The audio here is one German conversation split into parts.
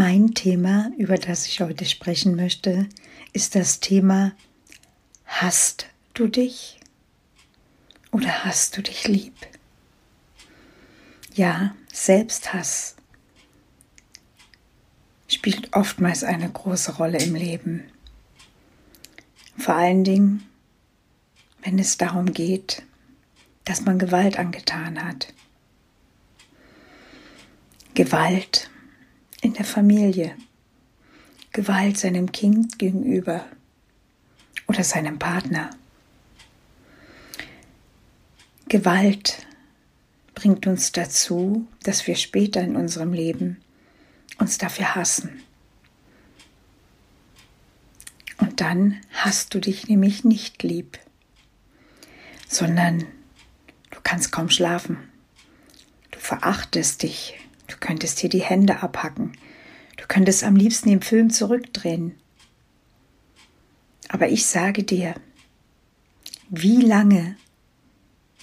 Mein Thema, über das ich heute sprechen möchte, ist das Thema Hast du dich oder hast du dich lieb? Ja, Selbsthass spielt oftmals eine große Rolle im Leben. Vor allen Dingen, wenn es darum geht, dass man Gewalt angetan hat. Gewalt in der Familie, Gewalt seinem Kind gegenüber oder seinem Partner. Gewalt bringt uns dazu, dass wir später in unserem Leben uns dafür hassen. Und dann hast du dich nämlich nicht lieb, sondern du kannst kaum schlafen. Du verachtest dich, Du könntest dir die Hände abhacken. Du könntest am liebsten den Film zurückdrehen. Aber ich sage dir, wie lange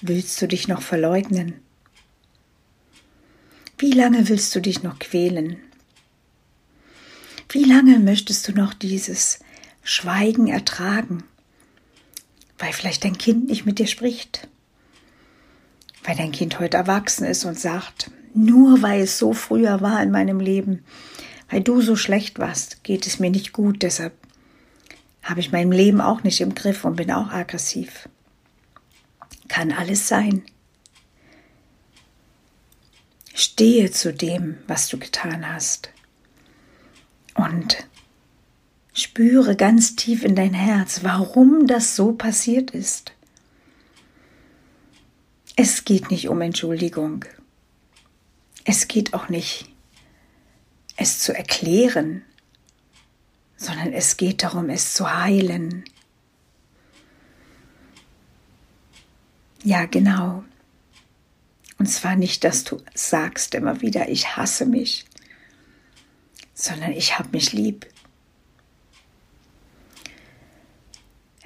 willst du dich noch verleugnen? Wie lange willst du dich noch quälen? Wie lange möchtest du noch dieses Schweigen ertragen, weil vielleicht dein Kind nicht mit dir spricht, weil dein Kind heute erwachsen ist und sagt, nur weil es so früher war in meinem Leben, weil du so schlecht warst, geht es mir nicht gut. Deshalb habe ich mein Leben auch nicht im Griff und bin auch aggressiv. Kann alles sein. Stehe zu dem, was du getan hast. Und spüre ganz tief in dein Herz, warum das so passiert ist. Es geht nicht um Entschuldigung. Es geht auch nicht, es zu erklären, sondern es geht darum, es zu heilen. Ja, genau. Und zwar nicht, dass du sagst immer wieder, ich hasse mich, sondern ich habe mich lieb.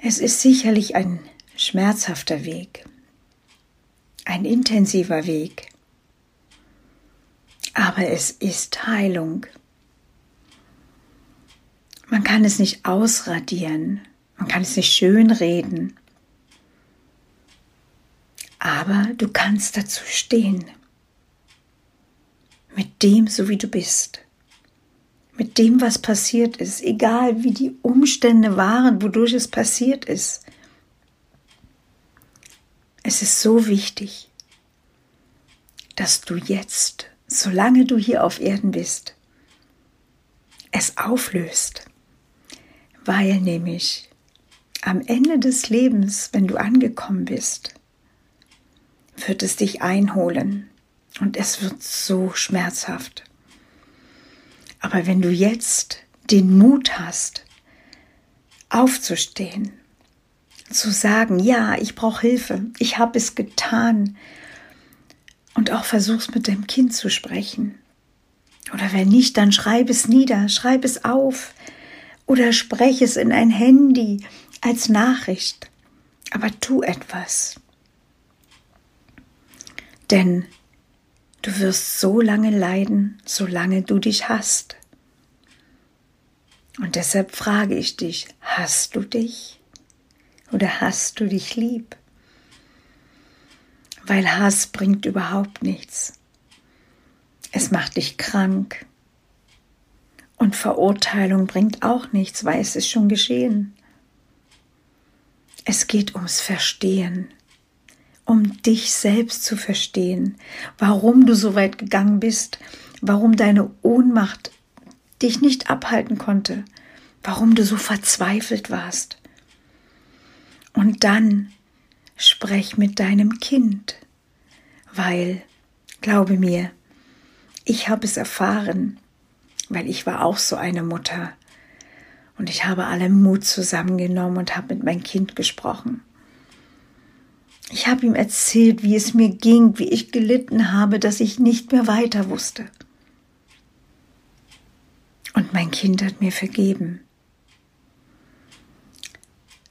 Es ist sicherlich ein schmerzhafter Weg, ein intensiver Weg, aber es ist Heilung. Man kann es nicht ausradieren, man kann es nicht schönreden, aber du kannst dazu stehen. Mit dem, so wie du bist. Mit dem, was passiert ist, egal wie die Umstände waren, wodurch es passiert ist. Es ist so wichtig, dass du jetzt solange du hier auf Erden bist, es auflöst. Weil nämlich am Ende des Lebens, wenn du angekommen bist, wird es dich einholen und es wird so schmerzhaft. Aber wenn du jetzt den Mut hast, aufzustehen, zu sagen, ja, ich brauche Hilfe, ich habe es getan, und auch versuch's mit deinem Kind zu sprechen. Oder wenn nicht, dann schreib es nieder, schreib es auf oder spreche es in ein Handy als Nachricht. Aber tu etwas. Denn du wirst so lange leiden, solange du dich hast. Und deshalb frage ich dich, hast du dich oder hast du dich lieb? Weil Hass bringt überhaupt nichts. Es macht dich krank. Und Verurteilung bringt auch nichts, weil es ist schon geschehen. Es geht ums Verstehen, um dich selbst zu verstehen, warum du so weit gegangen bist, warum deine Ohnmacht dich nicht abhalten konnte, warum du so verzweifelt warst. Und dann sprech mit deinem Kind, weil, glaube mir, ich habe es erfahren, weil ich war auch so eine Mutter. Und ich habe alle Mut zusammengenommen und habe mit meinem Kind gesprochen. Ich habe ihm erzählt, wie es mir ging, wie ich gelitten habe, dass ich nicht mehr weiter wusste. Und mein Kind hat mir vergeben.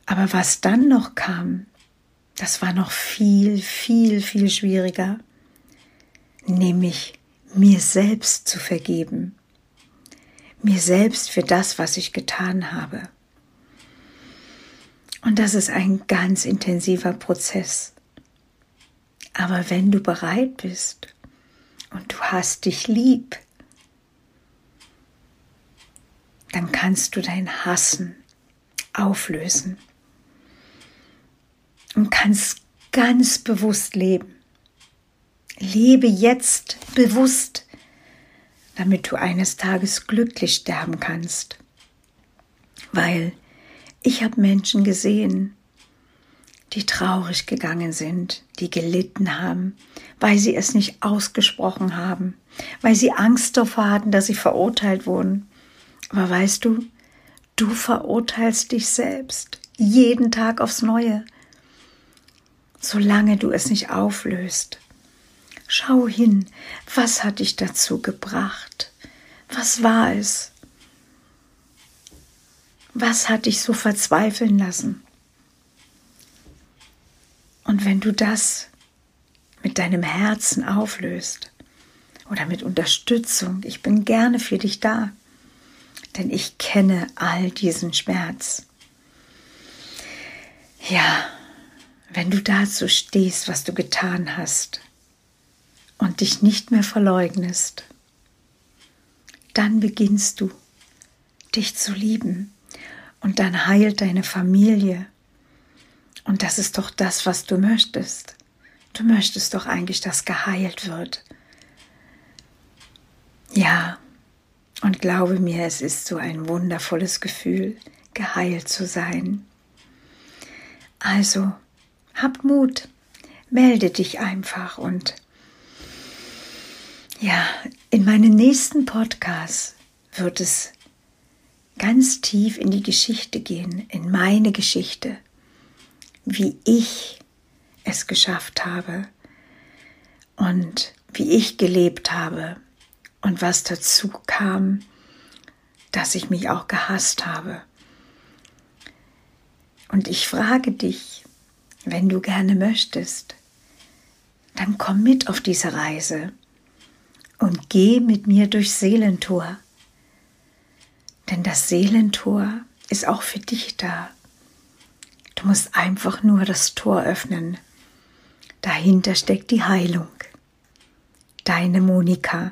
Aber was dann noch kam, das war noch viel, viel, viel schwieriger, nämlich mir selbst zu vergeben, mir selbst für das, was ich getan habe. Und das ist ein ganz intensiver Prozess. Aber wenn du bereit bist und du hast dich lieb, dann kannst du dein Hassen auflösen und kannst ganz bewusst leben. Lebe jetzt bewusst, damit du eines Tages glücklich sterben kannst. Weil ich habe Menschen gesehen, die traurig gegangen sind, die gelitten haben, weil sie es nicht ausgesprochen haben, weil sie Angst davor hatten, dass sie verurteilt wurden. Aber weißt du, du verurteilst dich selbst jeden Tag aufs Neue solange du es nicht auflöst. Schau hin, was hat dich dazu gebracht? Was war es? Was hat dich so verzweifeln lassen? Und wenn du das mit deinem Herzen auflöst oder mit Unterstützung, ich bin gerne für dich da, denn ich kenne all diesen Schmerz. Ja, wenn du dazu stehst, was du getan hast und dich nicht mehr verleugnest, dann beginnst du dich zu lieben und dann heilt deine Familie. Und das ist doch das, was du möchtest. Du möchtest doch eigentlich, dass geheilt wird. Ja, und glaube mir, es ist so ein wundervolles Gefühl, geheilt zu sein. Also, hab Mut, melde dich einfach und ja, in meinen nächsten Podcasts wird es ganz tief in die Geschichte gehen, in meine Geschichte, wie ich es geschafft habe und wie ich gelebt habe und was dazu kam, dass ich mich auch gehasst habe. Und ich frage dich, wenn du gerne möchtest, dann komm mit auf diese Reise und geh mit mir durchs Seelentor. Denn das Seelentor ist auch für dich da. Du musst einfach nur das Tor öffnen. Dahinter steckt die Heilung. Deine Monika.